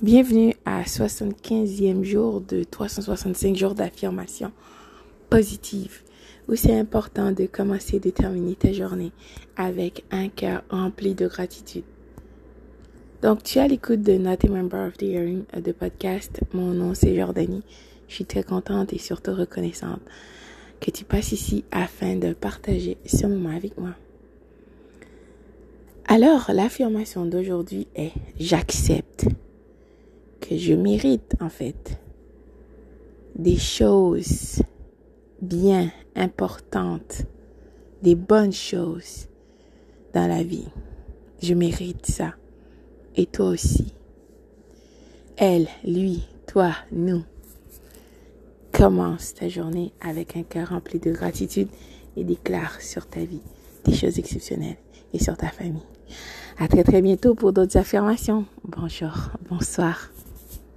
Bienvenue à 75e jour de 365 jours d'affirmation positive, où c'est important de commencer de terminer ta journée avec un cœur rempli de gratitude. Donc, tu as l'écoute de Not a Member of the Hearing de podcast. Mon nom, c'est Jordanie. Je suis très contente et surtout reconnaissante que tu passes ici afin de partager ce moment avec moi. Alors, l'affirmation d'aujourd'hui est j'accepte je mérite en fait des choses bien importantes, des bonnes choses dans la vie. Je mérite ça. Et toi aussi. Elle, lui, toi, nous. Commence ta journée avec un cœur rempli de gratitude et déclare sur ta vie des choses exceptionnelles et sur ta famille. À très très bientôt pour d'autres affirmations. Bonjour, bonsoir.